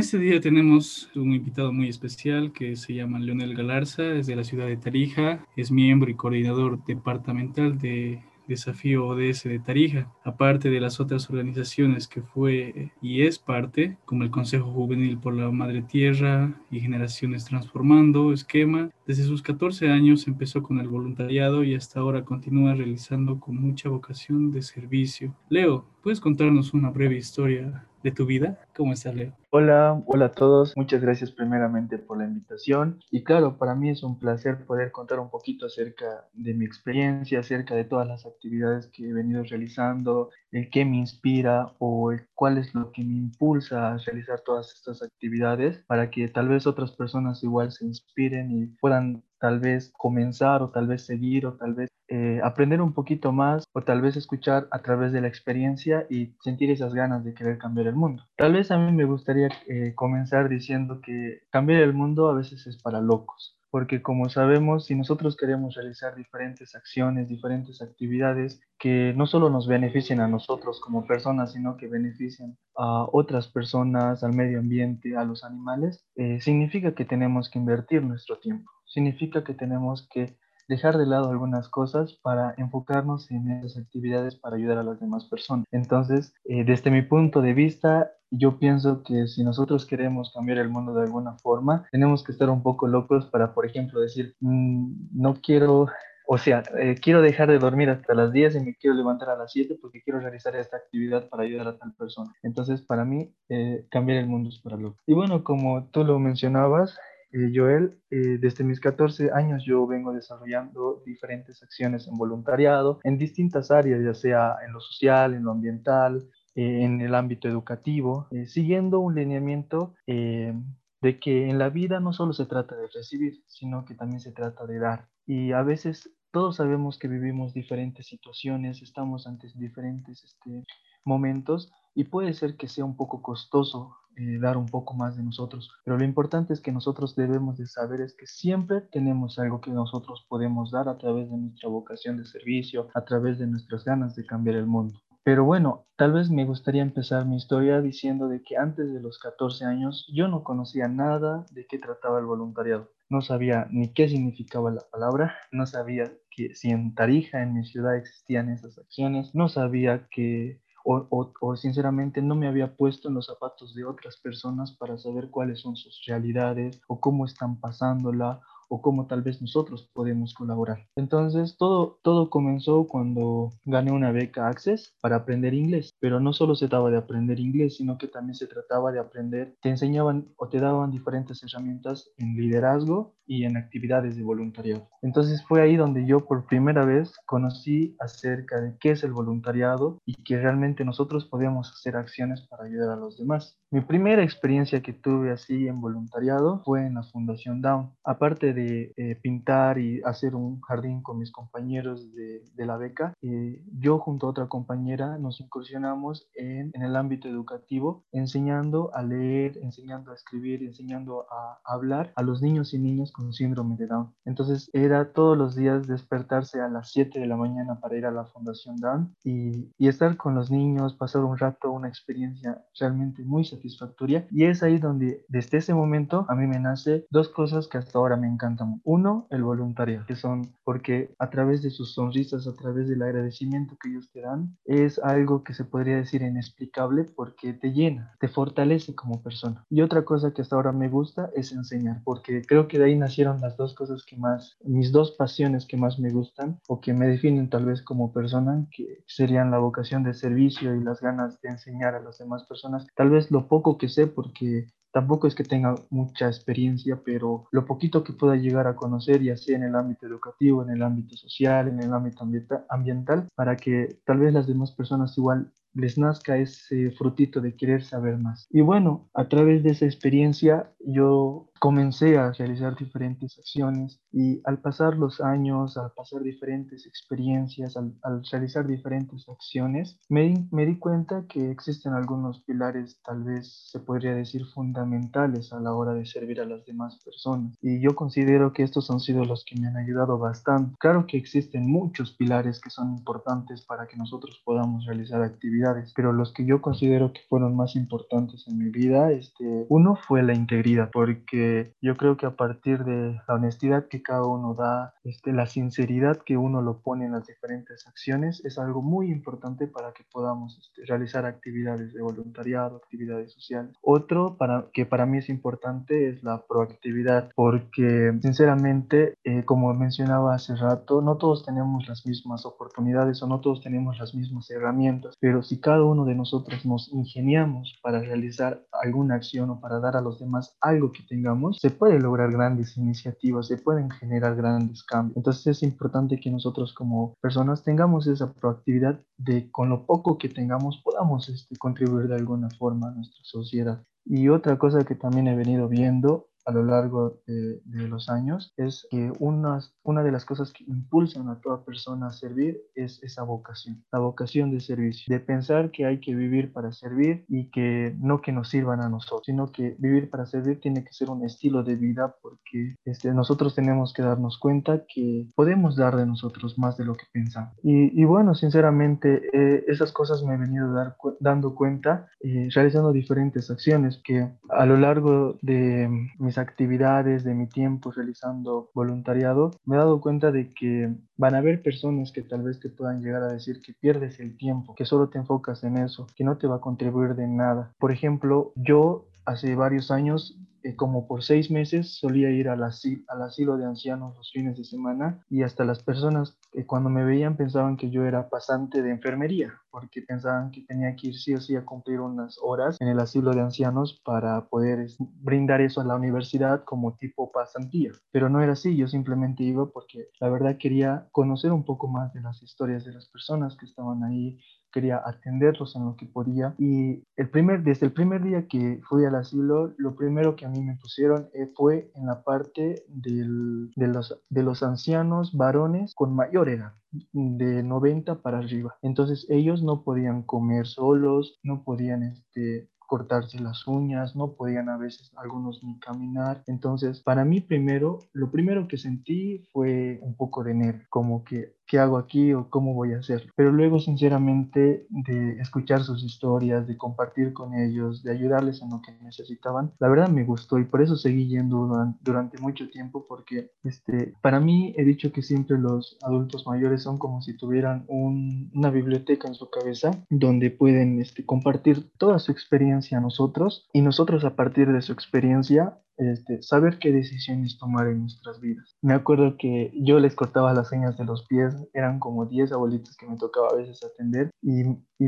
Este día tenemos un invitado muy especial que se llama Leonel Galarza, es de la ciudad de Tarija, es miembro y coordinador departamental de Desafío ODS de Tarija, aparte de las otras organizaciones que fue y es parte, como el Consejo Juvenil por la Madre Tierra y Generaciones Transformando, Esquema. Desde sus 14 años empezó con el voluntariado y hasta ahora continúa realizando con mucha vocación de servicio. Leo, ¿puedes contarnos una breve historia de tu vida. ¿Cómo estás, Leo? Hola, hola a todos. Muchas gracias primeramente por la invitación. Y claro, para mí es un placer poder contar un poquito acerca de mi experiencia, acerca de todas las actividades que he venido realizando, el qué me inspira o cuál es lo que me impulsa a realizar todas estas actividades para que tal vez otras personas igual se inspiren y puedan tal vez comenzar o tal vez seguir o tal vez eh, aprender un poquito más o tal vez escuchar a través de la experiencia y sentir esas ganas de querer cambiar el mundo. Tal vez a mí me gustaría eh, comenzar diciendo que cambiar el mundo a veces es para locos porque como sabemos, si nosotros queremos realizar diferentes acciones, diferentes actividades que no solo nos beneficien a nosotros como personas, sino que beneficien a otras personas, al medio ambiente, a los animales, eh, significa que tenemos que invertir nuestro tiempo, significa que tenemos que dejar de lado algunas cosas para enfocarnos en esas actividades para ayudar a las demás personas. Entonces, eh, desde mi punto de vista, yo pienso que si nosotros queremos cambiar el mundo de alguna forma, tenemos que estar un poco locos para, por ejemplo, decir, mm, no quiero o sea, eh, quiero dejar de dormir hasta las 10 y me quiero levantar a las 7 porque quiero realizar esta actividad para ayudar a tal persona. Entonces, para mí, eh, cambiar el mundo es para loco. Y bueno, como tú lo mencionabas, eh, Joel, eh, desde mis 14 años yo vengo desarrollando diferentes acciones en voluntariado en distintas áreas, ya sea en lo social, en lo ambiental, eh, en el ámbito educativo, siguiendo un lineamiento de que en la vida no solo se trata de recibir, sino que también se trata de dar. Y a veces todos sabemos que vivimos diferentes situaciones, estamos ante diferentes este, momentos y puede ser que sea un poco costoso eh, dar un poco más de nosotros. Pero lo importante es que nosotros debemos de saber es que siempre tenemos algo que nosotros podemos dar a través de nuestra vocación de servicio, a través de nuestras ganas de cambiar el mundo. Pero bueno, tal vez me gustaría empezar mi historia diciendo de que antes de los 14 años yo no conocía nada de qué trataba el voluntariado. No sabía ni qué significaba la palabra, no sabía que si en Tarija, en mi ciudad, existían esas acciones, no sabía que o, sinceramente no me había puesto en los zapatos de otras personas para saber cuáles son sus realidades o cómo están pasándola o cómo tal vez nosotros podemos colaborar. Entonces, todo, todo comenzó cuando gané una beca Access para aprender inglés, pero no solo se trataba de aprender inglés, sino que también se trataba de aprender, te enseñaban o te daban diferentes herramientas en liderazgo y en actividades de voluntariado. Entonces fue ahí donde yo por primera vez conocí acerca de qué es el voluntariado y que realmente nosotros podíamos hacer acciones para ayudar a los demás. Mi primera experiencia que tuve así en voluntariado fue en la Fundación Down. Aparte de eh, pintar y hacer un jardín con mis compañeros de, de la beca, eh, yo junto a otra compañera nos incursionamos en, en, el ámbito educativo, enseñando a leer, enseñando a escribir, enseñando a, hablar a los niños y niñas con síndrome de Down. Entonces era todos los días despertarse a las 7 de la mañana para ir a la Fundación Down y, y estar con los niños, pasar un rato, una experiencia realmente muy satisfactoria y es ahí donde desde ese momento a mí me nace dos cosas que hasta ahora me encantan. Uno, el voluntariado, que son porque a través de sus sonrisas, a través del agradecimiento que ellos te dan, es algo que se podría decir inexplicable porque te llena, te fortalece como persona. Y otra cosa que hasta ahora me gusta es enseñar, porque creo que de ahí nacieron las dos cosas que más, mis dos pasiones que más me gustan o que me definen tal vez como persona, que serían la vocación de servicio y las ganas de enseñar a las demás personas. Tal vez lo poco que sé porque tampoco es que tenga mucha experiencia, pero lo poquito que pueda llegar a conocer, ya sea en el ámbito educativo, en el ámbito social, en el ámbito ambiental, para que tal vez las demás personas igual les nazca ese frutito de querer saber más. Y bueno, a través de esa experiencia yo comencé a realizar diferentes acciones y al pasar los años, al pasar diferentes experiencias, al, realizar diferentes acciones, me, me, di cuenta que existen algunos pilares, tal vez se podría decir fundamentales a la hora de servir a las demás personas. Y yo considero que estos han sido los que me han ayudado bastante. Claro que existen muchos pilares que son importantes para que nosotros podamos realizar actividades actividades, pero los que yo considero que fueron más importantes en mi vida, este, uno fue la integridad, porque yo creo que a partir de la honestidad que cada uno da, este, la sinceridad que uno lo pone en las diferentes acciones, es algo muy importante para que podamos este, realizar actividades de voluntariado, actividades sociales. Otro para, que para mí es importante es la proactividad, porque sinceramente, eh, como mencionaba hace rato, no todos tenemos las mismas oportunidades o no todos tenemos las mismas herramientas, pero si cada uno de nosotros nos ingeniamos para realizar alguna acción o para dar a los demás algo que tengamos, se puede lograr grandes iniciativas, se pueden generar grandes cambios. Entonces es importante que nosotros como personas tengamos esa proactividad de con lo poco que tengamos podamos este, contribuir de alguna forma a nuestra sociedad. Y otra cosa que también he venido viendo a lo largo de, los años es que una, una de las cosas que impulsan a toda persona a servir es esa vocación, la vocación de servicio, de pensar que hay que vivir para servir y que no que nos sirvan a nosotros, sino que vivir para servir tiene que ser un estilo de vida porque este, nosotros tenemos que darnos cuenta que podemos dar de nosotros más de lo que pensamos. Y, y bueno, sinceramente, eh, esas cosas me he venido dar, dando cuenta eh, realizando diferentes acciones que a lo largo de mis actividades, de mi tiempo realizando voluntariado, me he dado cuenta de que van a haber personas que tal vez te puedan llegar a decir que pierdes el tiempo, que solo te enfocas en eso, que no te va a contribuir de nada. Por ejemplo, yo hace varios años eh, como por seis meses solía ir al asilo, de ancianos los fines de semana y hasta las personas que cuando me veían pensaban que yo era pasante de enfermería porque pensaban que tenía que ir sí o sí a cumplir unas horas en el asilo de ancianos para poder brindar eso a la universidad como tipo pasantía. Pero no era así, yo simplemente iba porque la verdad quería conocer un poco más de las historias de las personas que estaban ahí, quería atenderlos en lo que podía. Y el primer, desde el primer día que fui al asilo, lo primero que a mí me pusieron eh, fue en la parte del, de, los, de los ancianos varones con mayor edad de 90 para arriba. Entonces ellos no podían comer solos, no podían este, cortarse las uñas, no podían a veces algunos ni caminar. Entonces, para mí primero, lo primero que sentí fue un poco de nervio, como que qué hago aquí o cómo voy a hacerlo. Pero luego, sinceramente, de escuchar sus historias, de compartir con ellos, de ayudarles en lo que necesitaban, la verdad me gustó y por eso seguí yendo durante, mucho tiempo porque este, para mí he dicho que siempre los adultos mayores son como si tuvieran una biblioteca en su cabeza donde pueden este, compartir toda su experiencia a nosotros y nosotros a partir de su experiencia este, saber qué decisiones tomar en nuestras vidas. Me acuerdo que yo les cortaba las señas de los pies, eran como 10 abuelitos que me tocaba a veces atender y, y,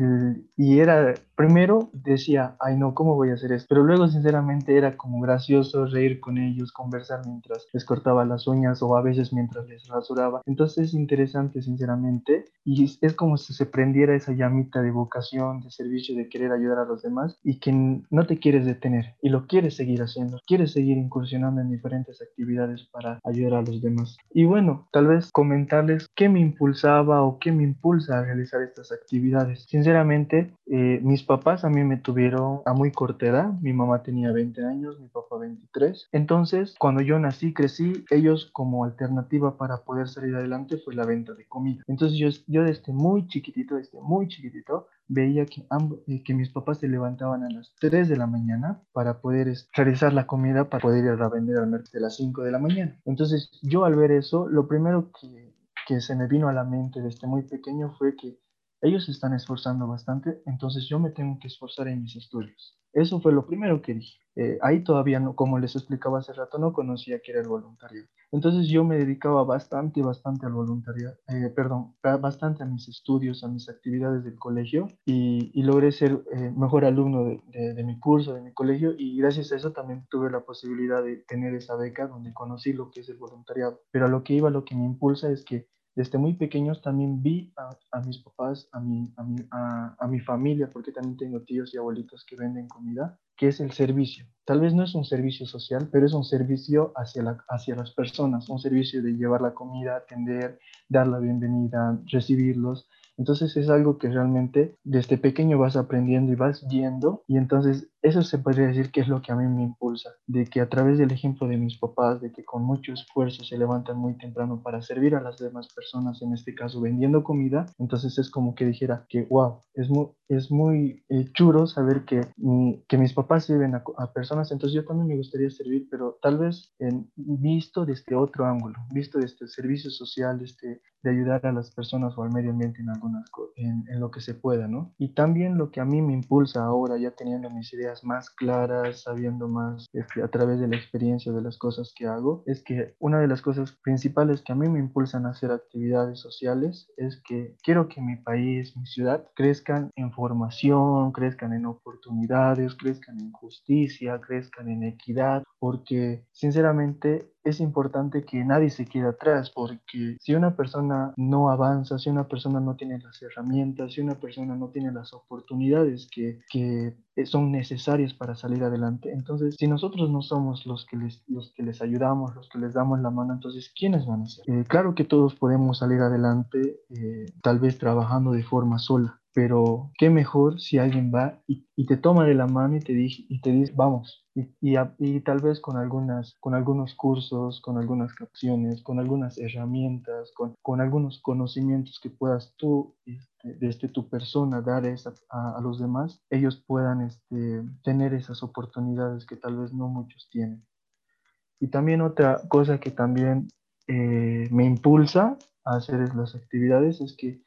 y, era, primero decía, ay no, ¿cómo voy a hacer esto? Pero luego sinceramente era como gracioso reír con ellos, conversar mientras les cortaba las uñas o a veces mientras les rasuraba. Entonces es interesante sinceramente y es como si se prendiera esa llamita de vocación, de servicio, de querer ayudar a los demás y que no te quieres detener y lo quieres seguir haciendo, quieres seguir seguir incursionando en diferentes actividades para ayudar a los demás. Y bueno, tal vez comentarles qué me impulsaba o qué me impulsa a realizar estas actividades. Sinceramente, eh, mis papás a mí me tuvieron a muy corta edad. Mi mamá tenía 20 años, mi papá 23. Entonces, cuando yo nací, crecí, ellos como alternativa para poder salir adelante fue la venta de comida. Entonces yo, yo desde muy chiquitito, desde muy chiquitito, veía que, eh, que mis papás se levantaban a las 3 de la mañana para poder realizar la comida para poder ir a vender al mercado de las 5 de la mañana. Entonces yo al ver eso, lo primero que se me vino a la mente desde muy pequeño fue que ellos se están esforzando bastante, entonces yo me tengo que esforzar en mis estudios. Eso fue lo primero que dije. Eh, ahí todavía, no, como les explicaba hace rato, no conocía que era el voluntariado. Entonces yo me dedicaba bastante, bastante al voluntariado, eh, perdón, bastante a mis estudios, a mis actividades del colegio y, y logré ser eh, mejor alumno de, de, mi curso, de mi colegio y gracias a eso también tuve la posibilidad de tener esa beca donde conocí lo que es el voluntariado. Pero a lo que iba, lo que me impulsa es que desde muy pequeños también vi a, mis papás, a mi, a, a, mi familia, porque también tengo tíos y abuelitos que venden comida, que es el servicio. Tal vez no es un servicio social, pero es un servicio hacia, la, hacia las personas, un servicio de llevar la comida, atender, dar la bienvenida, recibirlos. Entonces es algo que realmente desde pequeño vas aprendiendo y vas viendo y entonces eso se podría decir que es lo que a mí me impulsa, de que a través del ejemplo de mis papás, de que con mucho esfuerzo se levantan muy temprano para servir a las demás personas, en este caso vendiendo comida, entonces es como que dijera que, wow, es muy, es muy eh, churo saber que, que mis papás sirven a, personas, entonces yo también me gustaría servir, pero tal vez en, visto desde otro ángulo, visto desde el servicio social, este, de ayudar a las personas o al medio ambiente en algunas en, en lo que se pueda, ¿no? Y también lo que a mí me impulsa ahora, ya teniendo mis ideas más claras, sabiendo más este, a través de la experiencia de las cosas que hago, es que una de las cosas principales que a mí me impulsan a hacer actividades sociales es que quiero que mi país, mi ciudad, crezcan en formación, crezcan en oportunidades, crezcan en justicia, crezcan en equidad, porque sinceramente es importante que nadie se quede atrás, porque si una persona no avanza, si una persona no tiene las herramientas, si una persona no tiene las oportunidades que, que son necesarias para salir adelante, entonces si nosotros no somos los que les, los que les ayudamos, los que les damos la mano, entonces ¿quiénes van a ser? Eh, claro que todos podemos salir adelante, eh, tal vez trabajando de forma sola, pero qué mejor si alguien va y, te toma de la mano y te, dice, y te dice, vamos, y, tal vez con, algunas, con algunos cursos, con algunas capciones, con algunas herramientas, con, con algunos conocimientos que puedas tú, este, desde tu persona, dar a, los demás, ellos puedan este, tener esas oportunidades que tal vez no muchos tienen. Y también otra cosa que también eh, me impulsa a hacer las actividades es que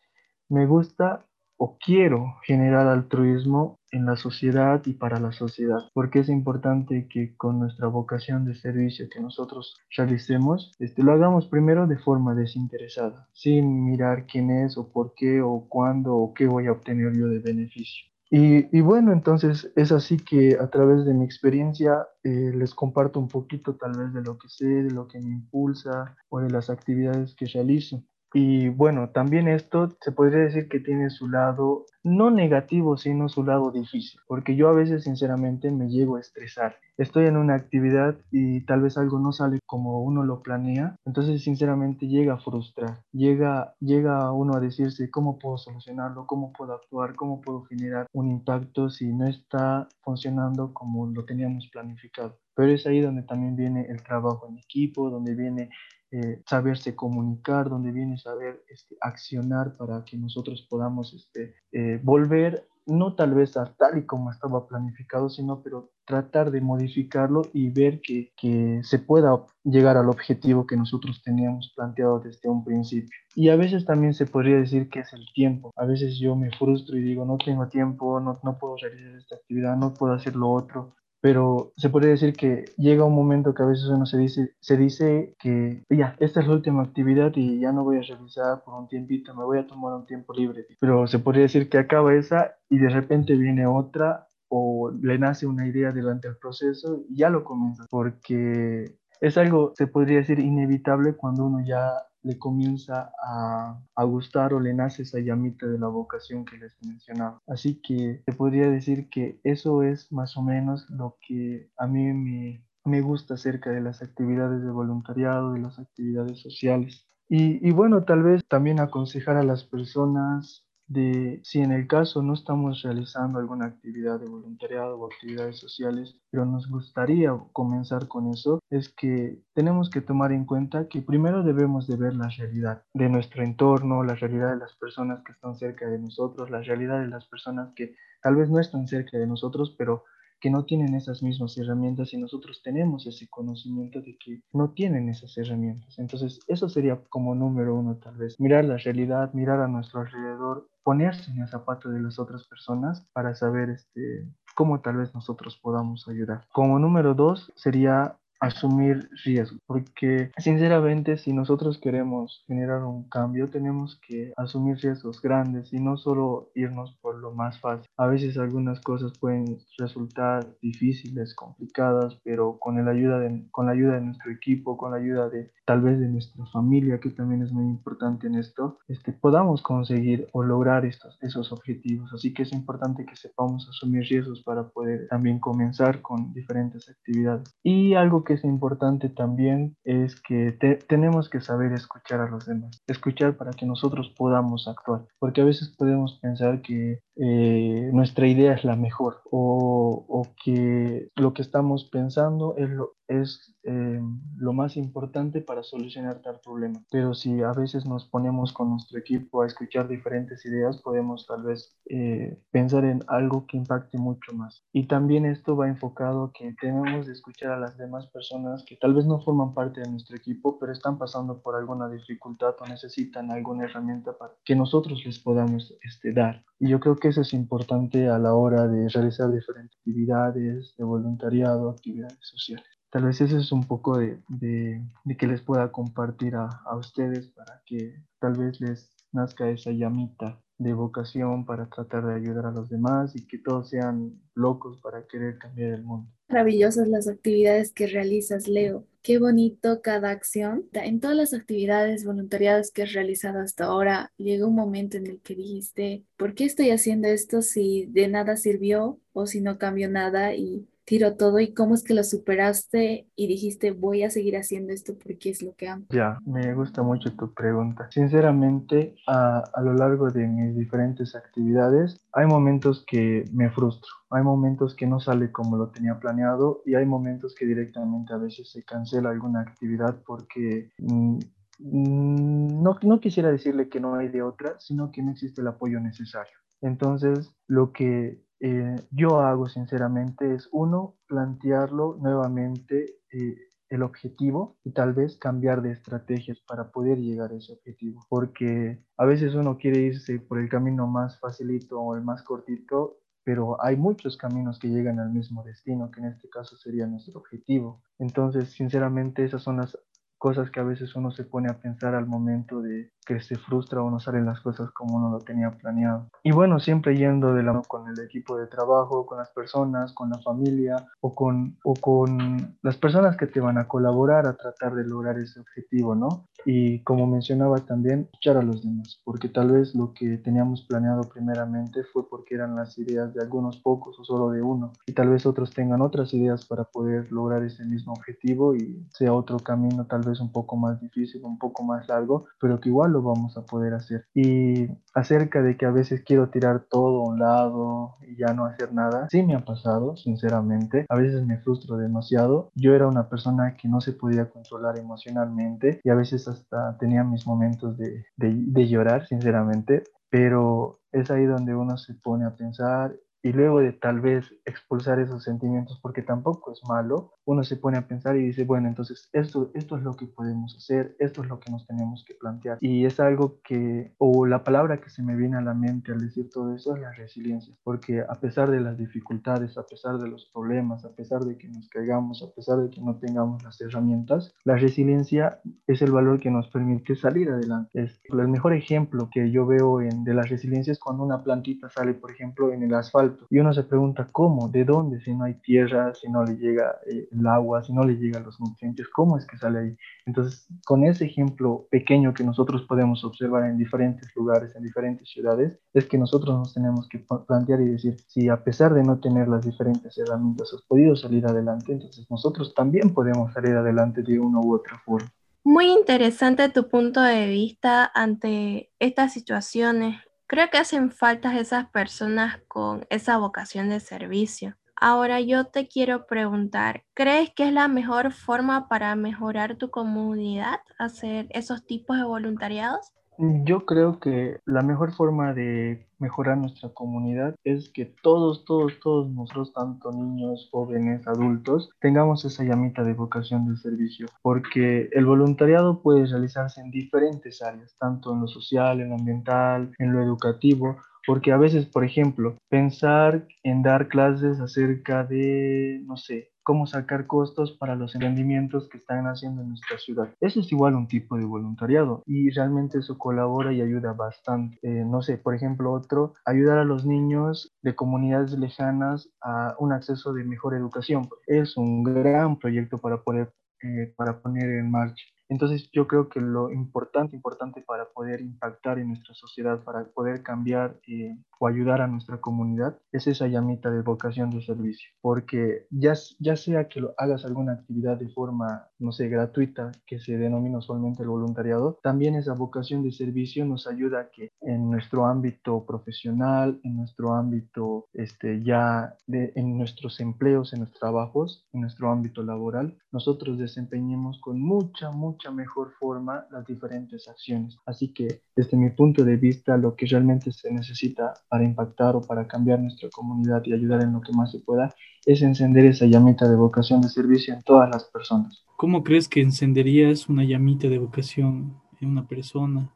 me gusta o quiero generar altruismo en la sociedad y para la sociedad, porque es importante que con nuestra vocación de servicio que nosotros realicemos, este, lo hagamos primero de forma desinteresada, sin mirar quién es o por qué o cuándo o qué voy a obtener yo de beneficio. Y, bueno, entonces es así que a través de mi experiencia eh, les comparto un poquito tal vez de lo que sé, de lo que me impulsa o de las actividades que realizo. Y bueno, también esto se podría decir que tiene su lado no negativo, sino su lado difícil, porque yo a veces sinceramente me llego a estresar. Estoy en una actividad y tal vez algo no sale como uno lo planea, entonces sinceramente llega a frustrar, llega, llega uno a decirse cómo puedo solucionarlo, cómo puedo actuar, cómo puedo generar un impacto si no está funcionando como lo teníamos planificado. Pero es ahí donde también viene el trabajo en equipo, donde viene eh, saberse comunicar, donde viene saber este, accionar para que nosotros podamos este, eh, volver, no tal vez a tal y como estaba planificado, sino pero tratar de modificarlo y ver que, que se pueda llegar al objetivo que nosotros teníamos planteado desde un principio. Y a veces también se podría decir que es el tiempo. A veces yo me frustro y digo, no tengo tiempo, no, no puedo realizar esta actividad, no puedo hacer lo otro pero se puede decir que llega un momento que a veces uno se dice, se dice que ya, esta es la última actividad y ya no voy a realizar por un tiempito, me voy a tomar un tiempo libre. Pero se podría decir que acaba esa y de repente viene otra o le nace una idea durante el proceso y ya lo comienza, porque es algo, se podría decir, inevitable cuando uno ya le comienza a, a, gustar o le nace esa llamita de la vocación que les mencionaba. Así que se podría decir que eso es más o menos lo que a mí me, me gusta acerca de las actividades de voluntariado, de las actividades sociales. Y, y bueno, tal vez también aconsejar a las personas de si en el caso no estamos realizando alguna actividad de voluntariado o actividades sociales, pero nos gustaría comenzar con eso, es que tenemos que tomar en cuenta que primero debemos de ver la realidad de nuestro entorno, la realidad de las personas que están cerca de nosotros, la realidad de las personas que tal vez no están cerca de nosotros, pero que no tienen esas mismas herramientas y nosotros tenemos ese conocimiento de que no tienen esas herramientas. Entonces, eso sería como número uno tal vez, mirar la realidad, mirar a nuestro alrededor, ponerse en el zapato de las otras personas para saber este, cómo tal vez nosotros podamos ayudar. Como número dos sería asumir riesgo, porque sinceramente si nosotros queremos generar un cambio tenemos que asumir riesgos grandes y no solo irnos por lo más fácil. A veces algunas cosas pueden resultar difíciles, complicadas, pero con la ayuda de, con la ayuda de nuestro equipo, con la ayuda de tal vez de nuestra familia, que también es muy importante en esto, este, podamos conseguir o lograr estos, esos objetivos. Así que es importante que sepamos asumir riesgos para poder también comenzar con diferentes actividades. Y algo que es importante también es que tenemos que saber escuchar a los demás, escuchar para que nosotros podamos actuar, porque a veces podemos pensar que eh, nuestra idea es la mejor o, que lo que estamos pensando es lo, es eh, lo más importante para solucionar tal problema. Pero si a veces nos ponemos con nuestro equipo a escuchar diferentes ideas, podemos tal vez eh, pensar en algo que impacte mucho más. Y también esto va enfocado que tenemos de escuchar a las demás personas que tal vez no forman parte de nuestro equipo, pero están pasando por alguna dificultad o necesitan alguna herramienta para que nosotros les podamos este, dar. Y yo creo que eso es importante a la hora de realizar diferentes actividades de voluntariado, actividades sociales. Tal vez eso es un poco de, de, que les pueda compartir a, a ustedes para que tal vez les nazca esa llamita de vocación para tratar de ayudar a los demás y que todos sean locos para querer cambiar el mundo. Maravillosas las actividades que realizas, Leo. Qué bonito cada acción. En todas las actividades voluntariadas que has realizado hasta ahora, llegó un momento en el que dijiste, ¿por qué estoy haciendo esto si de nada sirvió o si no cambió nada? Y tiro todo y cómo es que lo superaste y dijiste voy a seguir haciendo esto porque es lo que amo? Ya, me gusta mucho tu pregunta. Sinceramente, a, a lo largo de mis diferentes actividades, hay momentos que me frustro, hay momentos que no sale como lo tenía planeado y hay momentos que directamente a veces se cancela alguna actividad porque... Mm, mm, no, no quisiera decirle que no hay de otra, sino que no existe el apoyo necesario. Entonces, lo que eh, yo hago sinceramente es uno, plantearlo nuevamente eh, el objetivo y tal vez cambiar de estrategias para poder llegar a ese objetivo. Porque a veces uno quiere irse por el camino más facilito o el más cortito, pero hay muchos caminos que llegan al mismo destino, que en este caso sería nuestro objetivo. Entonces, sinceramente, esas son las cosas que a veces uno se pone a pensar al momento de que se frustra o no salen las cosas como uno lo tenía planeado. Y bueno, siempre yendo de la mano con el equipo de trabajo, con las personas, con la familia o con, o con las personas que te van a colaborar a tratar de lograr ese objetivo, ¿no? Y como mencionaba también, escuchar a los demás, porque tal vez lo que teníamos planeado primeramente fue porque eran las ideas de algunos pocos o solo de uno, y tal vez otros tengan otras ideas para poder lograr ese mismo objetivo y sea otro camino tal vez un poco más difícil, un poco más largo, pero que igual lo vamos a poder hacer. Y acerca de que a veces quiero tirar todo a un lado y ya no hacer nada, sí me ha pasado, sinceramente. A veces me frustro demasiado. Yo era una persona que no se podía controlar emocionalmente y a veces hasta tenía mis momentos de, de, de llorar, sinceramente. Pero es ahí donde uno se pone a pensar y luego de tal vez expulsar esos sentimientos, porque tampoco es malo, uno se pone a pensar y dice, bueno, entonces esto, esto es lo que podemos hacer, esto es lo que nos tenemos que plantear. Y es algo que, o la palabra que se me viene a la mente al decir todo eso es la resiliencia, porque a pesar de las dificultades, a pesar de los problemas, a pesar de que nos caigamos, a pesar de que no tengamos las herramientas, la resiliencia es el valor que nos permite salir adelante. Es el mejor ejemplo que yo veo de la resiliencia es cuando una plantita sale, por ejemplo, en el asfalto y uno se pregunta cómo, de dónde, si no hay tierra, si no le llega eh, el agua, si no le llegan los nutrientes, cómo es que sale ahí. Entonces, con ese ejemplo pequeño que nosotros podemos observar en diferentes lugares, en diferentes ciudades, es que nosotros nos tenemos que plantear y decir, si a pesar de no tener las diferentes herramientas has podido salir adelante, entonces nosotros también podemos salir adelante de una u otra forma. Muy interesante tu punto de vista ante estas situaciones Creo que hacen falta esas personas con esa vocación de servicio. Ahora yo te quiero preguntar, ¿crees que es la mejor forma para mejorar tu comunidad hacer esos tipos de voluntariados? Yo creo que la mejor forma de mejorar nuestra comunidad es que todos, todos, todos nosotros, tanto niños, jóvenes, adultos, tengamos esa llamita de vocación de servicio, porque el voluntariado puede realizarse en diferentes áreas, tanto en lo social, en lo ambiental, en lo educativo, porque a veces, por ejemplo, pensar en dar clases acerca de, no sé, cómo sacar costos para los emprendimientos que están haciendo en nuestra ciudad. Eso es igual un tipo de voluntariado y realmente eso colabora y ayuda bastante. Eh, no sé, por ejemplo, otro, ayudar a los niños de comunidades lejanas a un acceso de mejor educación. Es un gran proyecto para poder eh, para poner en marcha. Entonces yo creo que lo importante, importante para poder impactar en nuestra sociedad, para poder cambiar eh, o ayudar a nuestra comunidad, es esa llamita de vocación de servicio. Porque ya, ya sea que lo hagas alguna actividad de forma, no sé, gratuita, que se denomina usualmente el voluntariado, también esa vocación de servicio nos ayuda a que en nuestro ámbito profesional, en nuestro ámbito este, ya en nuestros empleos, en nuestros trabajos, en nuestro ámbito laboral, nosotros desempeñemos con mucha, mucha mejor forma las diferentes acciones. Así que desde mi punto de vista, lo que realmente se necesita para impactar o para cambiar nuestra comunidad y ayudar en lo que más se pueda es encender esa llamita de vocación de servicio en todas las personas. ¿Cómo crees que encenderías una llamita de vocación en una persona?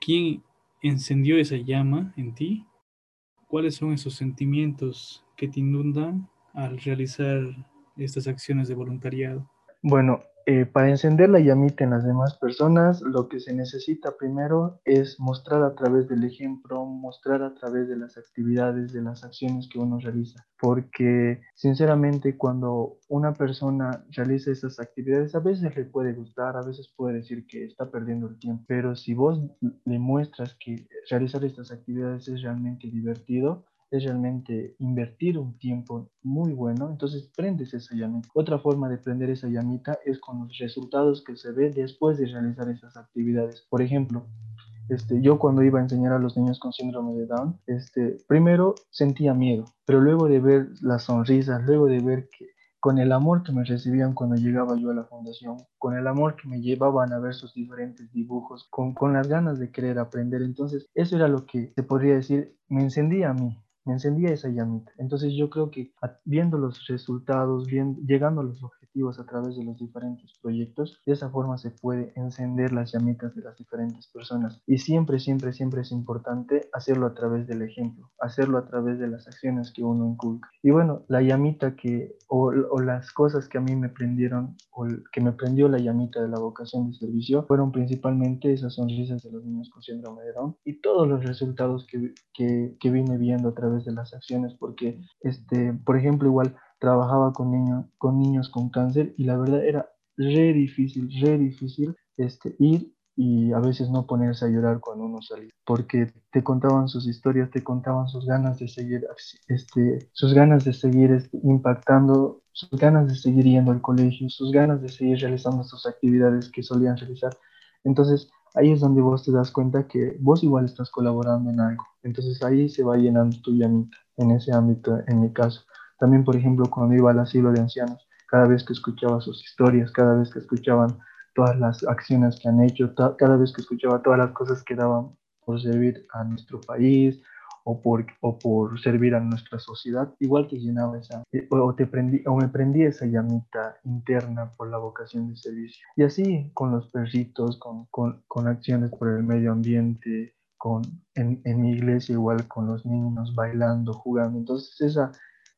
¿Quién encendió esa llama en ti? ¿Cuáles son esos sentimientos que te inundan al realizar estas acciones de voluntariado? Bueno, eh, para encender la llamita en las demás personas, lo que se necesita primero es mostrar a través del ejemplo, mostrar a través de las actividades, de las acciones que uno realiza. Porque sinceramente cuando una persona realiza esas actividades, a veces le puede gustar, a veces puede decir que está perdiendo el tiempo, pero si vos le muestras que realizar estas actividades es realmente divertido, es realmente invertir un tiempo muy bueno, entonces prendes esa llamita. Otra forma de prender esa llamita es con los resultados que se ve después de realizar esas actividades. Por ejemplo, este, yo cuando iba a enseñar a los niños con síndrome de Down, este, primero sentía miedo, pero luego de ver las sonrisas, luego de ver que con el amor que me recibían cuando llegaba yo a la fundación, con el amor que me llevaban a ver sus diferentes dibujos, con, con las ganas de querer aprender. Entonces, eso era lo que se podría decir, me encendía a mí, encendía esa llamita. Entonces yo creo que viendo los resultados, viendo, llegando a los objetivos a través de los diferentes proyectos, de esa forma se puede encender las llamitas de las diferentes personas. Y siempre, siempre, siempre es importante hacerlo a través del ejemplo, hacerlo a través de las acciones que uno inculca. Y bueno, la llamita que, o, las cosas que a mí me prendieron, o que me prendió la llamita de la vocación de servicio, fueron principalmente esas sonrisas de los niños con síndrome de Down y todos los resultados que, que, que vine viendo a través de las acciones, porque, este, por ejemplo, igual trabajaba con, niños con niños con cáncer y la verdad era re difícil, re difícil este, ir y a veces no ponerse a llorar cuando uno salía, porque te contaban sus historias, te contaban sus ganas de seguir, este, sus ganas de seguir este, impactando, sus ganas de seguir yendo al colegio, sus ganas de seguir realizando sus actividades que solían realizar. Entonces, ahí es donde vos te das cuenta que vos igual estás colaborando en algo. Entonces ahí se va llenando tu llamita, en ese ámbito, en mi caso. También, por ejemplo, cuando iba al asilo de ancianos, cada vez que escuchaba sus historias, cada vez que escuchaban todas las acciones que han hecho, cada vez que escuchaba todas las cosas que daban por servir a nuestro país o por, o por servir a nuestra sociedad, igual te llenaba esa, eh, o, te prendí, o me prendí esa llamita interna por la vocación de servicio. Y así con los perritos, con, con, con acciones por el medio ambiente, con, en, en, mi iglesia igual con los niños bailando, jugando. Entonces esa,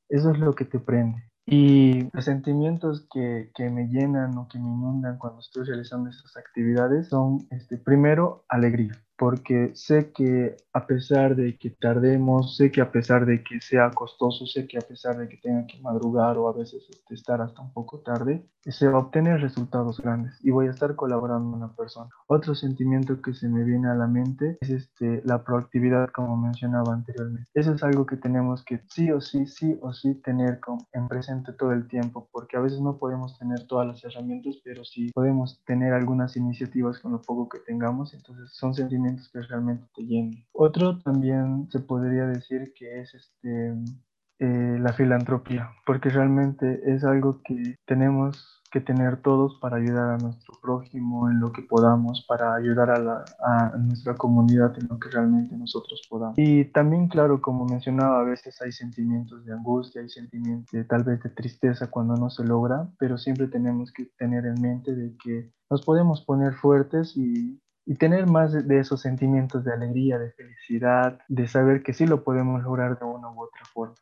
eso es lo que te prende. Y los sentimientos que, que, me llenan o que me inundan cuando estoy realizando esas actividades son, este, primero, alegría porque sé que a pesar de que tardemos, sé que a pesar de que sea costoso, sé que a pesar de que tenga que madrugar o a veces este, estar hasta un poco tarde, se va a obtener resultados grandes y voy a estar colaborando con una persona. Otro sentimiento que se me viene a la mente es este, la proactividad, como mencionaba anteriormente. Eso es algo que tenemos que sí o sí, sí o sí tener en presente todo el tiempo, porque a veces no podemos tener todas las herramientas, pero sí podemos tener algunas iniciativas con lo poco que tengamos, entonces son sentimientos que realmente te llenen. Otro también se podría decir que es este, eh, la filantropía, porque realmente es algo que tenemos que tener todos para ayudar a nuestro prójimo en lo que podamos, para ayudar a, la, a, nuestra comunidad en lo que realmente nosotros podamos. Y también, claro, como mencionaba, a veces hay sentimientos de angustia, hay sentimientos tal vez de tristeza cuando no se logra, pero siempre tenemos que tener en mente de que nos podemos poner fuertes y y tener más de, esos sentimientos de alegría, de felicidad, de saber que sí lo podemos lograr de una u otra forma.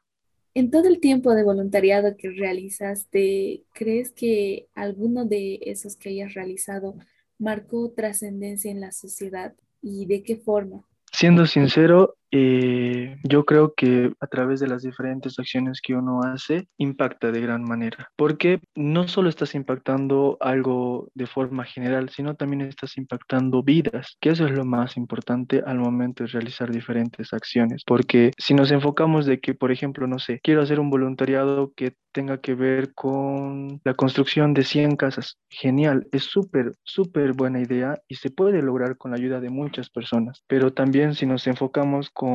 En todo el tiempo de voluntariado que realizaste, ¿crees que alguno de esos que hayas realizado marcó trascendencia en la sociedad y de qué forma? Siendo sincero, eh, yo creo que a través de las diferentes acciones que uno hace, impacta de gran manera, porque no solo estás impactando algo de forma general, sino también estás impactando vidas, que eso es lo más importante al momento de realizar diferentes acciones, porque si nos enfocamos de que, por ejemplo, no sé, quiero hacer un voluntariado que tenga que ver con la construcción de 100 casas. Genial, es súper, súper buena idea y se puede lograr con la ayuda de muchas personas. Pero también si nos enfocamos con,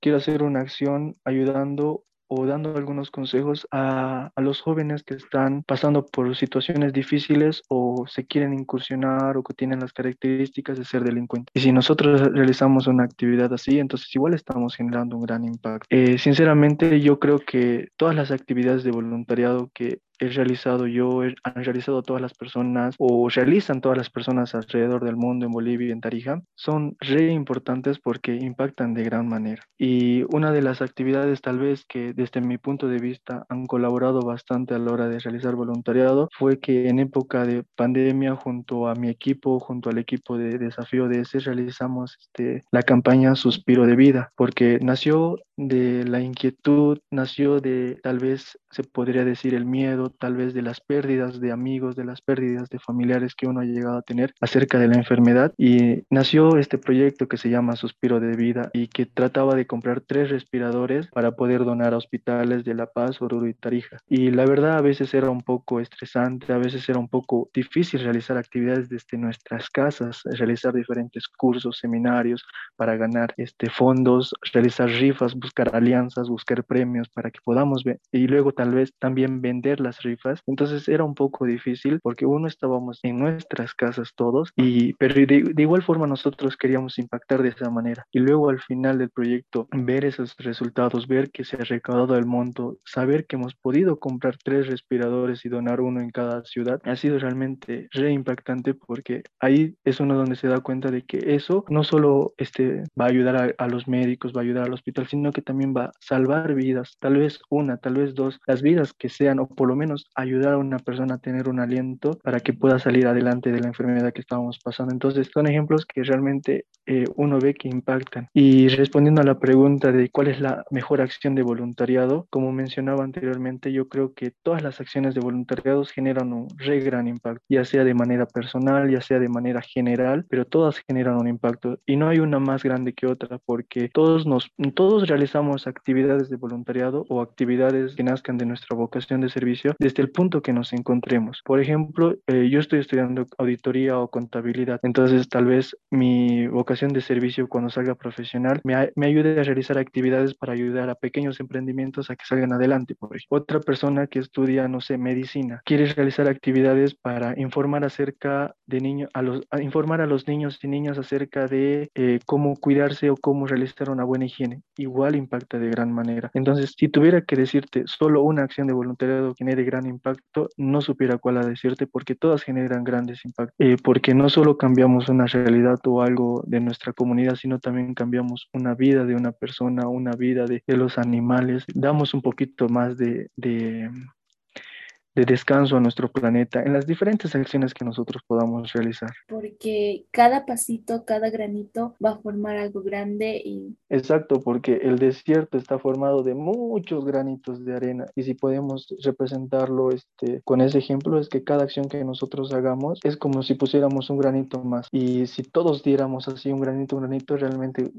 quiero hacer una acción ayudando o dando algunos consejos a, los jóvenes que están pasando por situaciones difíciles o se quieren incursionar o que tienen las características de ser delincuentes. Y si nosotros realizamos una actividad así, entonces igual estamos generando un gran impacto. Eh, sinceramente, yo creo que todas las actividades de voluntariado que he realizado yo, han realizado todas las personas o realizan todas las personas alrededor del mundo en Bolivia y en Tarija, son re importantes porque impactan de gran manera. Y una de las actividades tal vez que desde mi punto de vista han colaborado bastante a la hora de realizar voluntariado fue que en época de pandemia junto a mi equipo, junto al equipo de Desafío DS, realizamos este, la campaña Suspiro de Vida, porque nació de la inquietud, nació de tal vez se podría decir el miedo, tal vez de las pérdidas de amigos, de las pérdidas de familiares que uno ha llegado a tener acerca de la enfermedad. Y nació este proyecto que se llama Suspiro de Vida y que trataba de comprar tres respiradores para poder donar a hospitales de La Paz, Oruro y Tarija. Y la verdad a veces era un poco estresante, a veces era un poco difícil realizar actividades desde nuestras casas, realizar diferentes cursos, seminarios para ganar este, fondos, realizar rifas, alianzas, buscar premios para que podamos ver y luego tal vez también vender las rifas. Entonces era un poco difícil porque uno estábamos en nuestras casas todos, y, pero de, igual forma nosotros queríamos impactar de esa manera. Y luego al final del proyecto, ver esos resultados, ver que se ha recaudado el monto, saber que hemos podido comprar tres respiradores y donar uno en cada ciudad, ha sido realmente re impactante porque ahí es uno donde se da cuenta de que eso no solo este, va a ayudar a, a los médicos, va a ayudar al hospital, sino que también va a salvar vidas, tal vez una, tal vez dos, las vidas que sean, o por lo menos ayudar a una persona a tener un aliento para que pueda salir adelante de la enfermedad que estábamos pasando. Entonces, son ejemplos que realmente eh, uno ve que impactan. Y respondiendo a la pregunta de cuál es la mejor acción de voluntariado, como mencionaba anteriormente, yo creo que todas las acciones de voluntariado generan un re gran impacto, ya sea de manera personal, ya sea de manera general, pero todas generan un impacto y no hay una más grande que otra porque todos nos todos realizamos actividades de voluntariado o actividades que nazcan de nuestra vocación de servicio desde el punto que nos encontremos. Por ejemplo, eh, yo estoy estudiando auditoría o contabilidad, entonces tal vez mi vocación de servicio cuando salga profesional me, me ayude a realizar actividades para ayudar a pequeños emprendimientos a que salgan adelante. Por ejemplo. Otra persona que estudia, no sé, medicina, quiere realizar actividades para informar acerca de niños, a los, informar a los niños y niñas acerca de eh, cómo cuidarse o cómo realizar una buena higiene. Igual impacta de gran manera. Entonces, si tuviera que decirte solo una acción de voluntariado genere gran impacto, no supiera cuál a decirte porque todas generan grandes impactos, eh, porque no solo cambiamos una realidad o algo de nuestra comunidad, sino también cambiamos una vida de una persona, una vida de, de los animales, damos un poquito más de, de de descanso a nuestro planeta en las diferentes acciones que nosotros podamos realizar. Porque cada pasito, cada granito va a formar algo grande y... Exacto, porque el desierto está formado de muchos granitos de arena y si podemos representarlo este, con ese ejemplo es que cada acción que nosotros hagamos es como si pusiéramos un granito más y si todos diéramos así un granito, un granito, realmente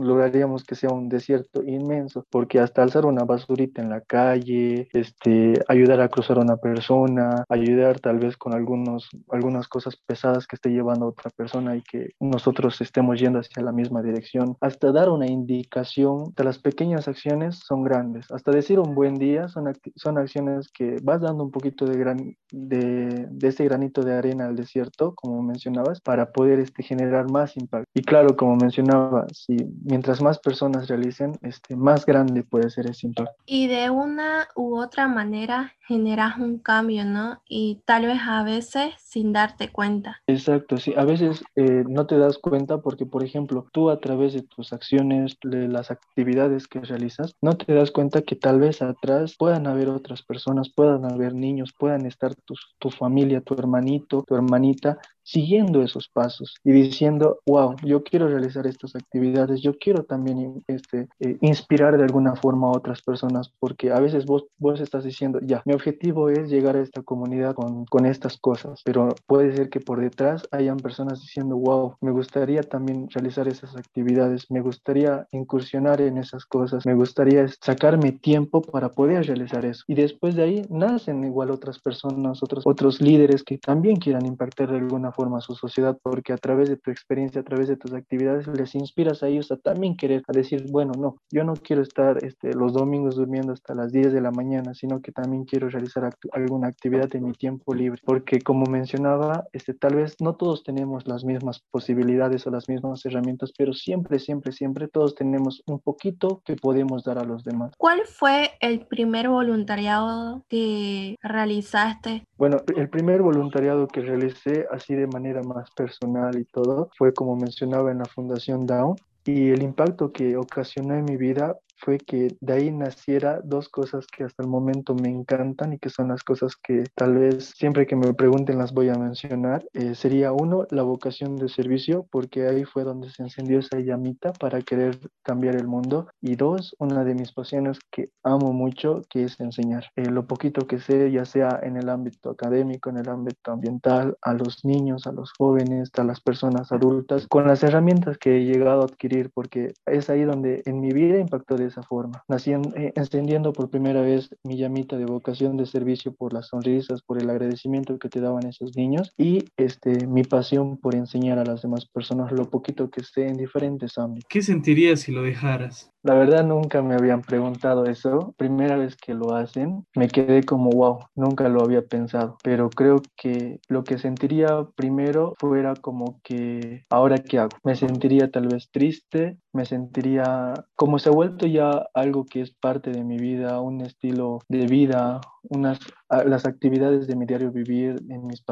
lograríamos que sea un desierto inmenso porque hasta alzar una basurita en la calle, este, ayudar a cruzar una persona, ayudar tal vez con algunos, algunas cosas pesadas que esté llevando otra persona y que nosotros estemos yendo hacia la misma dirección. Hasta dar una indicación de las pequeñas acciones son grandes. Hasta decir un buen día son, son acciones que vas dando un poquito de, gran, de, de ese granito de arena al desierto, como mencionabas, para poder este, generar más impacto. Y claro, como mencionaba, si mientras más personas realicen, este, más grande puede ser ese impacto. Y de una u otra manera generas cambio, ¿no? Y tal vez a veces sin darte cuenta. Exacto, sí. A veces eh, no te das cuenta porque, por ejemplo, tú a través de tus acciones, de las actividades que realizas, no te das cuenta que tal vez atrás puedan haber otras personas, puedan haber niños, puedan estar tu familia, tu hermanito, tu hermanita, siguiendo esos pasos y diciendo, wow, yo quiero realizar estas actividades, yo quiero también este, eh, inspirar de alguna forma a otras personas, porque a veces vos, vos estás diciendo, ya, mi objetivo es llegar a esta comunidad con, con estas cosas, pero puede ser que por detrás hayan personas diciendo, wow, me gustaría también realizar esas actividades, me gustaría incursionar en esas cosas, me gustaría sacarme tiempo para poder realizar eso. Y después de ahí nacen igual otras personas, otros, otros líderes que también quieran impactar de alguna forma a su sociedad, porque a través de tu experiencia, a través de tus actividades, les inspiras a ellos a también querer, a decir, bueno, no, yo no quiero estar este, los domingos durmiendo hasta las 10 de la mañana, sino que también quiero realizar alguna actividad en mi tiempo libre, porque como mencionaba, este, tal vez no todos tenemos las mismas posibilidades o las mismas herramientas, pero siempre, siempre, siempre todos tenemos un poquito que podemos dar a los demás. ¿Cuál fue el primer voluntariado que realizaste? Bueno, el primer voluntariado que realicé así de manera más personal y todo fue como mencionaba en la Fundación Down y el impacto que ocasionó en mi vida fue que de ahí naciera dos cosas que hasta el momento me encantan y que son las cosas que tal vez siempre que me pregunten las voy a mencionar. Eh, sería uno, la vocación de servicio, porque ahí fue donde se encendió esa llamita para querer cambiar el mundo. Y dos, una de mis pasiones que amo mucho, que es enseñar. Eh, lo poquito que sé, ya sea en el ámbito académico, en el ámbito ambiental, a los niños, a los jóvenes, a las personas adultas, con las herramientas que he llegado a adquirir, porque es ahí donde en mi vida impactó esa forma, naciendo, eh, encendiendo por primera vez mi llamita de vocación de servicio por las sonrisas, por el agradecimiento que te daban esos niños y este, mi pasión por enseñar a las demás personas lo poquito que sé en diferentes ámbitos. ¿Qué sentirías si lo dejaras? La verdad nunca me habían preguntado eso. Primera vez que lo hacen, me quedé como wow, nunca lo había pensado. Pero creo que lo que sentiría primero fuera como que ahora qué hago. Me sentiría tal vez triste, me sentiría como se ha vuelto ya algo que es parte de mi vida, un estilo de vida, unas las actividades de mi diario vivir, en mis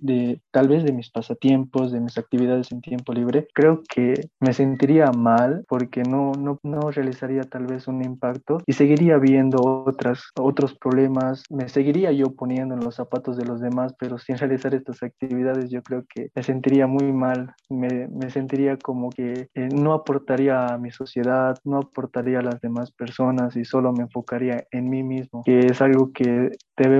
de, tal vez de mis pasatiempos, de mis actividades en tiempo libre, creo que me sentiría mal porque no, no, no realizaría tal vez un impacto y seguiría viendo otras, otros problemas, me seguiría yo poniendo en los zapatos de los demás, pero sin realizar estas actividades yo creo que me sentiría muy mal, me, me sentiría como que eh, no aportaría a mi sociedad, no aportaría a las demás personas y solo me enfocaría en mí mismo, que es algo que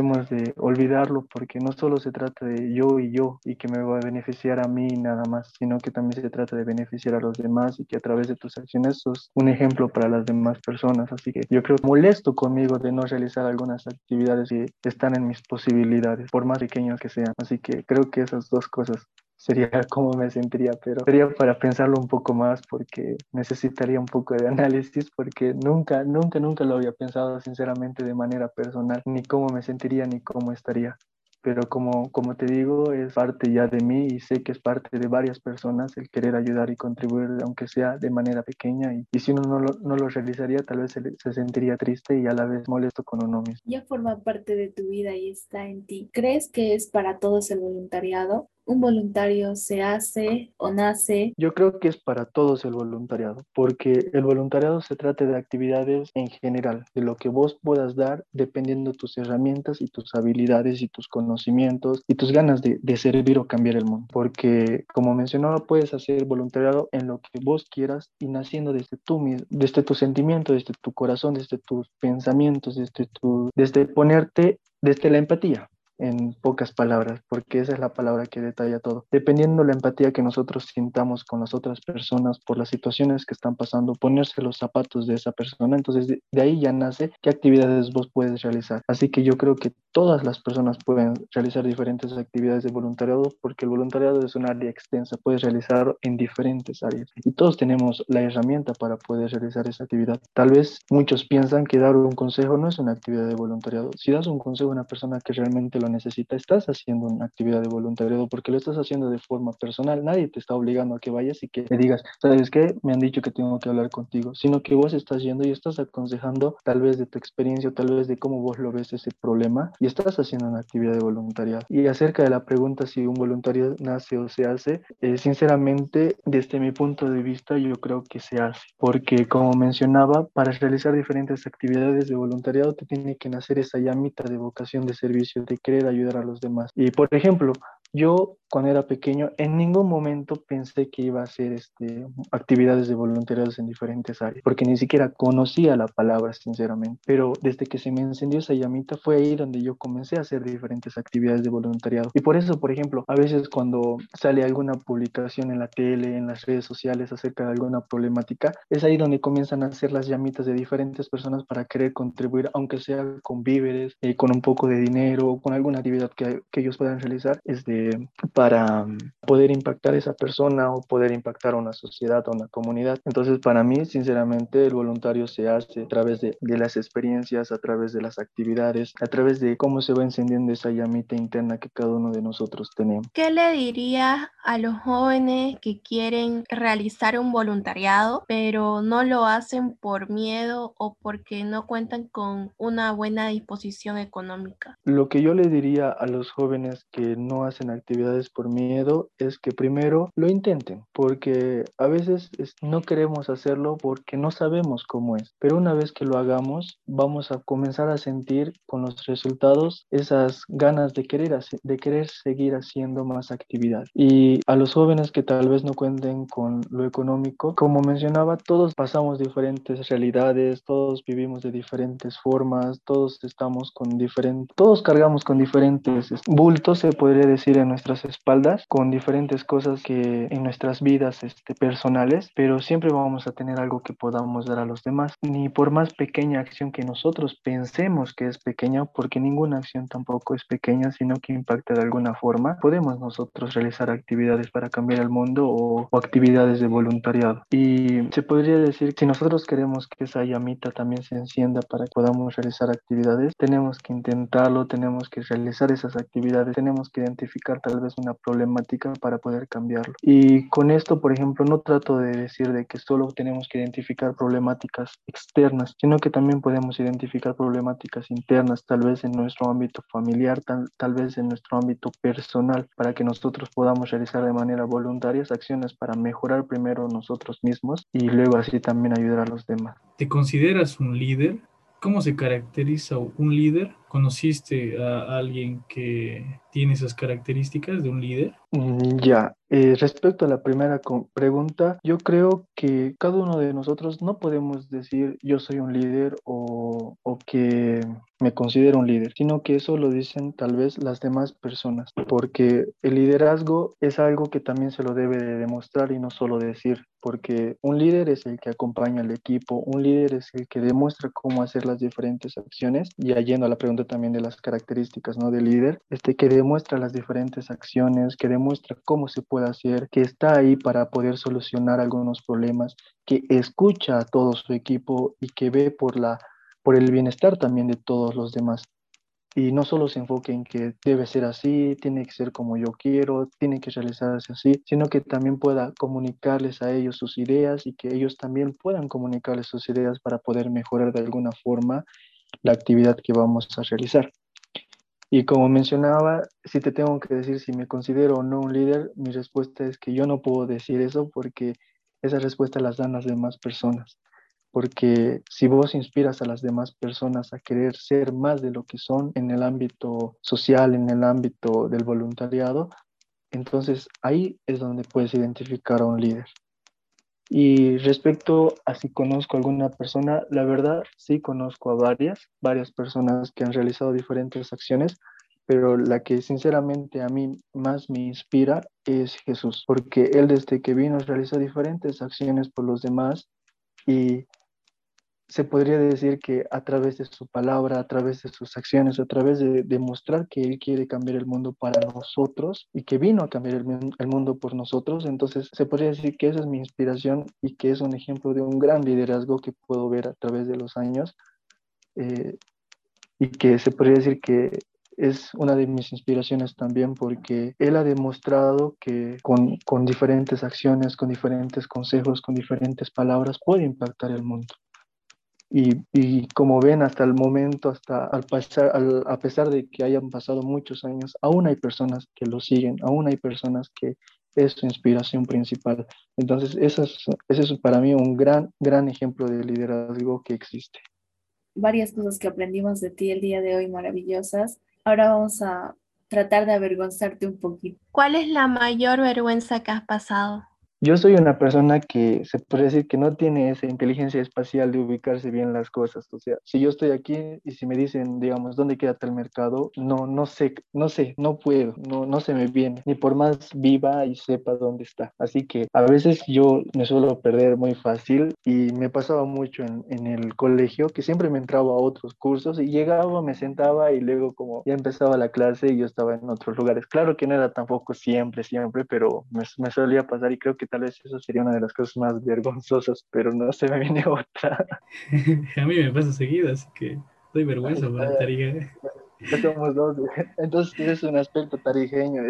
de olvidarlo porque no solo se trata de yo y yo y que me va a beneficiar a mí nada más, sino que también se trata de beneficiar a los demás y que a través de tus acciones sos un ejemplo para las demás personas. Así que yo creo molesto conmigo de no realizar algunas actividades que están en mis posibilidades, por más pequeños que sean. Así que creo que esas dos cosas sería cómo me sentiría, pero sería para pensarlo un poco más porque necesitaría un poco de análisis porque nunca, nunca, nunca lo había pensado sinceramente de manera personal, ni cómo me sentiría ni cómo estaría pero como, como te digo, es parte ya de mí y sé que es parte de varias personas el querer ayudar y contribuir, aunque sea de manera pequeña. Y, si uno no lo, no lo, realizaría, tal vez se, se, sentiría triste y a la vez molesto con uno mismo. Ya forma parte de tu vida y está en ti. ¿Crees que es para todos el voluntariado? Un voluntario se hace o nace? Yo creo que es para todos el voluntariado, porque el voluntariado se trata de actividades en general, de lo que vos puedas dar dependiendo de tus herramientas y tus habilidades y tus conocimientos y tus ganas de, de servir o cambiar el mundo. Porque, como mencionaba, puedes hacer voluntariado en lo que vos quieras y naciendo desde tú mismo, desde tu sentimiento, desde tu corazón, desde tus pensamientos, desde, tu, desde ponerte desde la empatía en pocas palabras, porque esa es la palabra que detalla todo. Dependiendo la empatía que nosotros sintamos con las otras personas por las situaciones que están pasando, ponerse los zapatos de esa persona, entonces de, ahí ya nace qué actividades vos puedes realizar. Así que yo creo que todas las personas pueden realizar diferentes actividades de voluntariado porque el voluntariado es un área extensa, puedes realizar en diferentes áreas y todos tenemos la herramienta para poder realizar esa actividad. Tal vez muchos piensan que dar un consejo no es una actividad de voluntariado. Si das un consejo a una persona que realmente lo necesita, estás haciendo una actividad de voluntariado porque lo estás haciendo de forma personal. Nadie te está obligando a que vayas y que le digas, ¿sabes qué? Me han dicho que tengo que hablar contigo, sino que vos estás yendo y estás aconsejando tal vez de tu experiencia, tal vez de cómo vos lo ves ese problema y estás haciendo una actividad de voluntariado. Y acerca de la pregunta si un voluntario nace o se hace, eh, sinceramente, desde mi punto de vista, yo creo que se hace, porque como mencionaba, para realizar diferentes actividades de voluntariado te tiene que nacer esa llamita de vocación de servicio, de ayudar a los demás. Y por ejemplo, yo cuando era pequeño en ningún momento pensé que iba a hacer este, actividades de voluntariado en diferentes áreas, porque ni siquiera conocía la palabra, sinceramente. Pero desde que se me encendió esa llamita fue ahí donde yo comencé a hacer diferentes actividades de voluntariado. Y por eso, por ejemplo, a veces cuando sale alguna publicación en la tele, en las redes sociales acerca de alguna problemática, es ahí donde comienzan a hacer las llamitas de diferentes personas para querer contribuir, aunque sea con víveres, eh, con un poco de dinero, con alguna actividad que, que ellos puedan realizar, es de para mm, poder impactar a esa persona o poder impactar a una sociedad o una comunidad. Entonces, para mí, sinceramente, el voluntario se hace a través de, de las experiencias, a través de las actividades, a través de cómo se va encendiendo esa llamita interna que cada uno de nosotros tenemos. ¿Qué le diría a los jóvenes que quieren realizar un voluntariado, pero no lo hacen por miedo o porque no cuentan con una buena disposición económica? Lo que yo le diría a los jóvenes que no hacen actividades por miedo es que primero lo intenten, porque a veces no queremos hacerlo porque no sabemos cómo es, pero una vez que lo hagamos vamos a comenzar a sentir con los resultados esas ganas de querer, de querer seguir haciendo más actividad. Y a los jóvenes que tal vez no cuenten con lo económico, como mencionaba, todos pasamos diferentes realidades, todos vivimos de diferentes formas, todos estamos con diferentes, todos cargamos con diferentes bultos, se podría decir, en nuestras espaldas con diferentes cosas que en nuestras vidas este, personales, pero siempre vamos a tener algo que podamos dar a los demás. Ni por más pequeña acción que nosotros pensemos que es pequeña, porque ninguna acción tampoco es pequeña, sino que impacta de alguna forma, podemos nosotros realizar actividades para cambiar el mundo o, o actividades de voluntariado. Y se podría decir, si nosotros queremos que esa llamita también se encienda para que podamos realizar actividades, tenemos que intentarlo, tenemos que realizar esas actividades, tenemos que identificar tal vez una problemática para poder cambiarlo. Y con esto, por ejemplo, no trato de decir de que solo tenemos que identificar problemáticas externas, sino que también podemos identificar problemáticas internas, tal vez en nuestro ámbito familiar, tal, tal vez en nuestro ámbito personal, para que nosotros podamos realizar de manera voluntaria acciones para mejorar primero nosotros mismos y luego así también ayudar a los demás. ¿Te consideras un líder? ¿Cómo se caracteriza un líder? ¿Conociste a alguien que tiene esas características de un líder? Mm, ya, eh, respecto a la primera pregunta, yo creo que cada uno de nosotros no podemos decir yo soy un líder o, o, que me considero un líder, sino que eso lo dicen tal vez las demás personas, porque el liderazgo es algo que también se lo debe de demostrar y no solo decir, porque un líder es el que acompaña al equipo, un líder es el que demuestra cómo hacer las diferentes acciones y yendo a la pregunta también de las características ¿no? del líder, este que demuestra las diferentes acciones, que demuestra cómo se puede hacer, que está ahí para poder solucionar algunos problemas, que escucha a todo su equipo y que ve por, la, por el bienestar también de todos los demás. Y no solo se enfoque en que debe ser así, tiene que ser como yo quiero, tiene que realizarse así, sino que también pueda comunicarles a ellos sus ideas y que ellos también puedan comunicarles sus ideas para poder mejorar de alguna forma la actividad que vamos a realizar. Y como mencionaba, si te tengo que decir si me considero o no un líder, mi respuesta es que yo no puedo decir eso porque esa respuesta las dan las demás personas. Porque si vos inspiras a las demás personas a querer ser más de lo que son en el ámbito social, en el ámbito del voluntariado, entonces ahí es donde puedes identificar a un líder. Y respecto a si conozco alguna persona, la verdad sí conozco a varias, varias personas que han realizado diferentes acciones, pero la que sinceramente a mí más me inspira es Jesús, porque él desde que vino realizó diferentes acciones por los demás y se podría decir que a través de su palabra, a través de sus acciones, a través de demostrar que Él quiere cambiar el mundo para nosotros y que vino a cambiar el, mundo por nosotros, entonces se podría decir que esa es mi inspiración y que es un ejemplo de un gran liderazgo que puedo ver a través de los años eh, y que se podría decir que es una de mis inspiraciones también porque él ha demostrado que con, con diferentes acciones, con diferentes consejos, con diferentes palabras puede impactar el mundo. Y, y, como ven hasta el momento, hasta al pasar, a pesar de que hayan pasado muchos años, aún hay personas que lo siguen, aún hay personas que es su inspiración principal. Entonces, eso es, ese es para mí un gran, gran ejemplo de liderazgo que existe. Varias cosas que aprendimos de ti el día de hoy maravillosas. Ahora vamos a tratar de avergonzarte un poquito. ¿Cuál es la mayor vergüenza que has pasado? Yo soy una persona que se puede decir que no tiene esa inteligencia espacial de ubicarse bien las cosas. O sea, si yo estoy aquí y si me dicen, digamos, ¿dónde queda tal mercado? No, no sé, no sé, no puedo, no, no se me viene, ni por más viva y sepa dónde está. Así que a veces yo me suelo perder muy fácil y me pasaba mucho en, en el colegio que siempre me entraba a otros cursos y llegaba, me sentaba y luego como ya empezaba la clase y yo estaba en otros lugares. Claro que no era tampoco siempre, siempre, pero me, me solía pasar y creo que tal vez eso sería una de las cosas más vergonzosas, pero no se me viene otra. a mí me pasa seguido, así que doy vergüenza por la tariga. Ya somos dos, entonces tienes un aspecto tarijeño.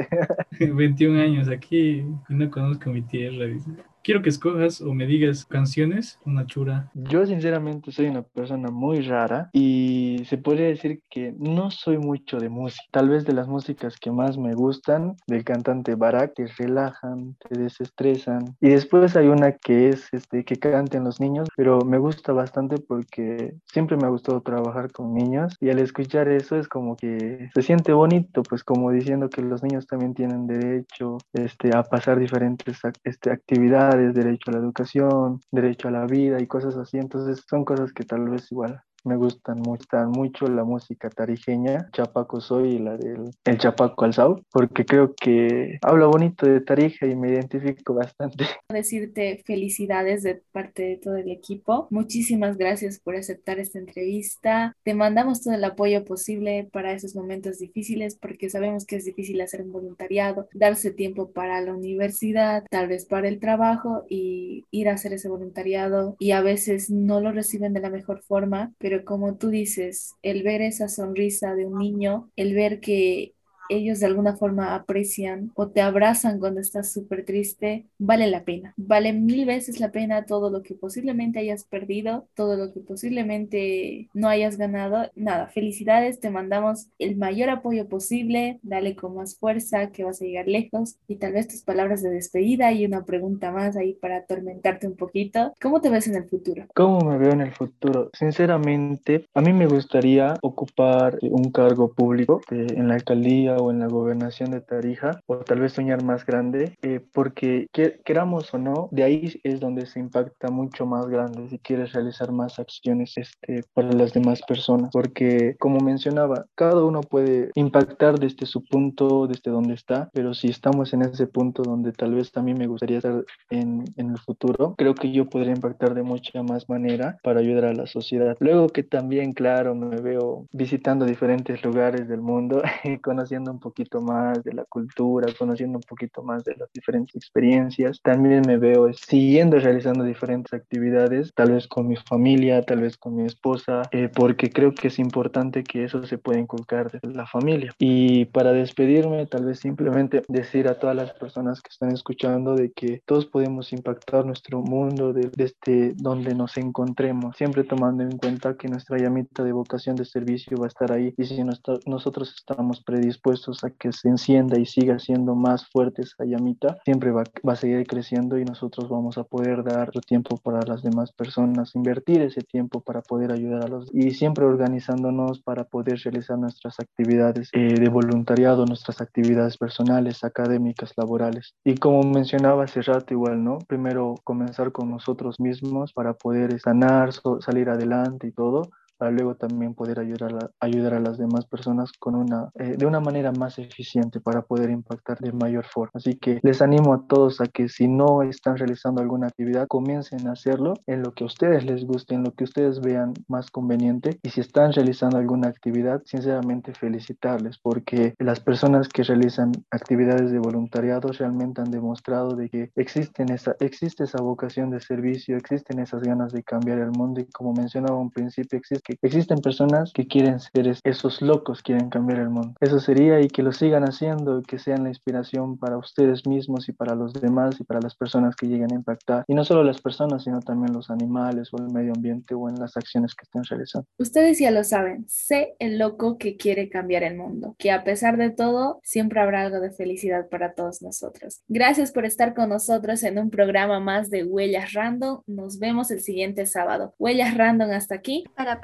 21 años aquí y no conozco mi tierra, dice. Quiero que escojas o me digas canciones, una chura. Yo sinceramente soy una persona muy rara y se podría decir que no soy mucho de música. Tal vez de las músicas que más me gustan, del cantante Barak, te relajan, te desestresan. Y después hay una que es este, que canten los niños, pero me gusta bastante porque siempre me ha gustado trabajar con niños y al escuchar eso es como que se siente bonito, pues como diciendo que los niños también tienen derecho este, a pasar diferentes este, actividades derecho a la educación, derecho a la vida y cosas así. Entonces son cosas que tal vez igual me gustan mucho, mucho la música tarijeña, Chapaco soy y la del el Chapaco Alzao, porque creo que habla bonito de Tarija y me identifico bastante. Decirte felicidades de parte de todo el equipo. Muchísimas gracias por aceptar esta entrevista. Te mandamos todo el apoyo posible para esos momentos difíciles, porque sabemos que es difícil hacer un voluntariado, darse tiempo para la universidad, tal vez para el trabajo y ir a hacer ese voluntariado y a veces no lo reciben de la mejor forma, pero pero como tú dices, el ver esa sonrisa de un niño, el ver que ellos de alguna forma aprecian o te abrazan cuando estás súper triste, vale la pena. Vale mil veces la pena todo lo que posiblemente hayas perdido, todo lo que posiblemente no hayas ganado. Nada, felicidades, te mandamos el mayor apoyo posible, dale con más fuerza, que vas a llegar lejos y tal vez tus palabras de despedida y una pregunta más ahí para atormentarte un poquito. ¿Cómo te ves en el futuro? ¿Cómo me veo en el futuro? Sinceramente, a mí me gustaría ocupar un cargo público eh, en la alcaldía o en la gobernación de Tarija, o tal vez soñar más grande, eh, porque queramos o no, de ahí es donde se impacta mucho más grande si quieres realizar más acciones este, para las demás personas, porque como mencionaba, cada uno puede impactar desde su punto, desde donde está, pero si estamos en ese punto donde tal vez también me gustaría estar en, en el futuro, creo que yo podría impactar de mucha más manera para ayudar a la sociedad. Luego que también, claro, me veo visitando diferentes lugares del mundo conociendo un poquito más de la cultura, conociendo un poquito más de las diferentes experiencias. También me veo siguiendo realizando diferentes actividades, tal vez con mi familia, tal vez con mi esposa, eh, porque creo que es importante que eso se pueda inculcar desde la familia. Y para despedirme, tal vez simplemente decir a todas las personas que están escuchando de que todos podemos impactar nuestro mundo desde este, donde nos encontremos, siempre tomando en cuenta que nuestra llamita de vocación de servicio va a estar ahí y si nosotros estamos predispuestos a que se encienda y siga siendo más fuerte esa llamita, siempre va, va a seguir creciendo y nosotros vamos a poder dar tiempo para las demás personas, invertir ese tiempo para poder ayudar a los y siempre organizándonos para poder realizar nuestras actividades eh, de voluntariado, nuestras actividades personales, académicas, laborales. Y como mencionaba hace rato igual, ¿no? Primero comenzar con nosotros mismos para poder sanar, salir adelante y todo para luego también poder ayudar a, ayudar a las demás personas con una, eh, de una manera más eficiente para poder impactar de mayor forma. Así que les animo a todos a que si no están realizando alguna actividad, comiencen a hacerlo en lo que a ustedes les guste, en lo que ustedes vean más conveniente. Y si están realizando alguna actividad, sinceramente felicitarles porque las personas que realizan actividades de voluntariado realmente han demostrado de que existen esa, existe esa vocación de servicio, existen esas ganas de cambiar el mundo y como mencionaba un principio, existe que existen personas que quieren ser esos locos, quieren cambiar el mundo. Eso sería y que lo sigan haciendo y que sean la inspiración para ustedes mismos y para los demás y para las personas que lleguen a impactar. Y no solo las personas, sino también los animales o el medio ambiente o en las acciones que estén realizando. Ustedes ya lo saben, sé el loco que quiere cambiar el mundo, que a pesar de todo, siempre habrá algo de felicidad para todos nosotros. Gracias por estar con nosotros en un programa más de Huellas Random. Nos vemos el siguiente sábado. Huellas Random hasta aquí. Hasta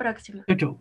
别叫。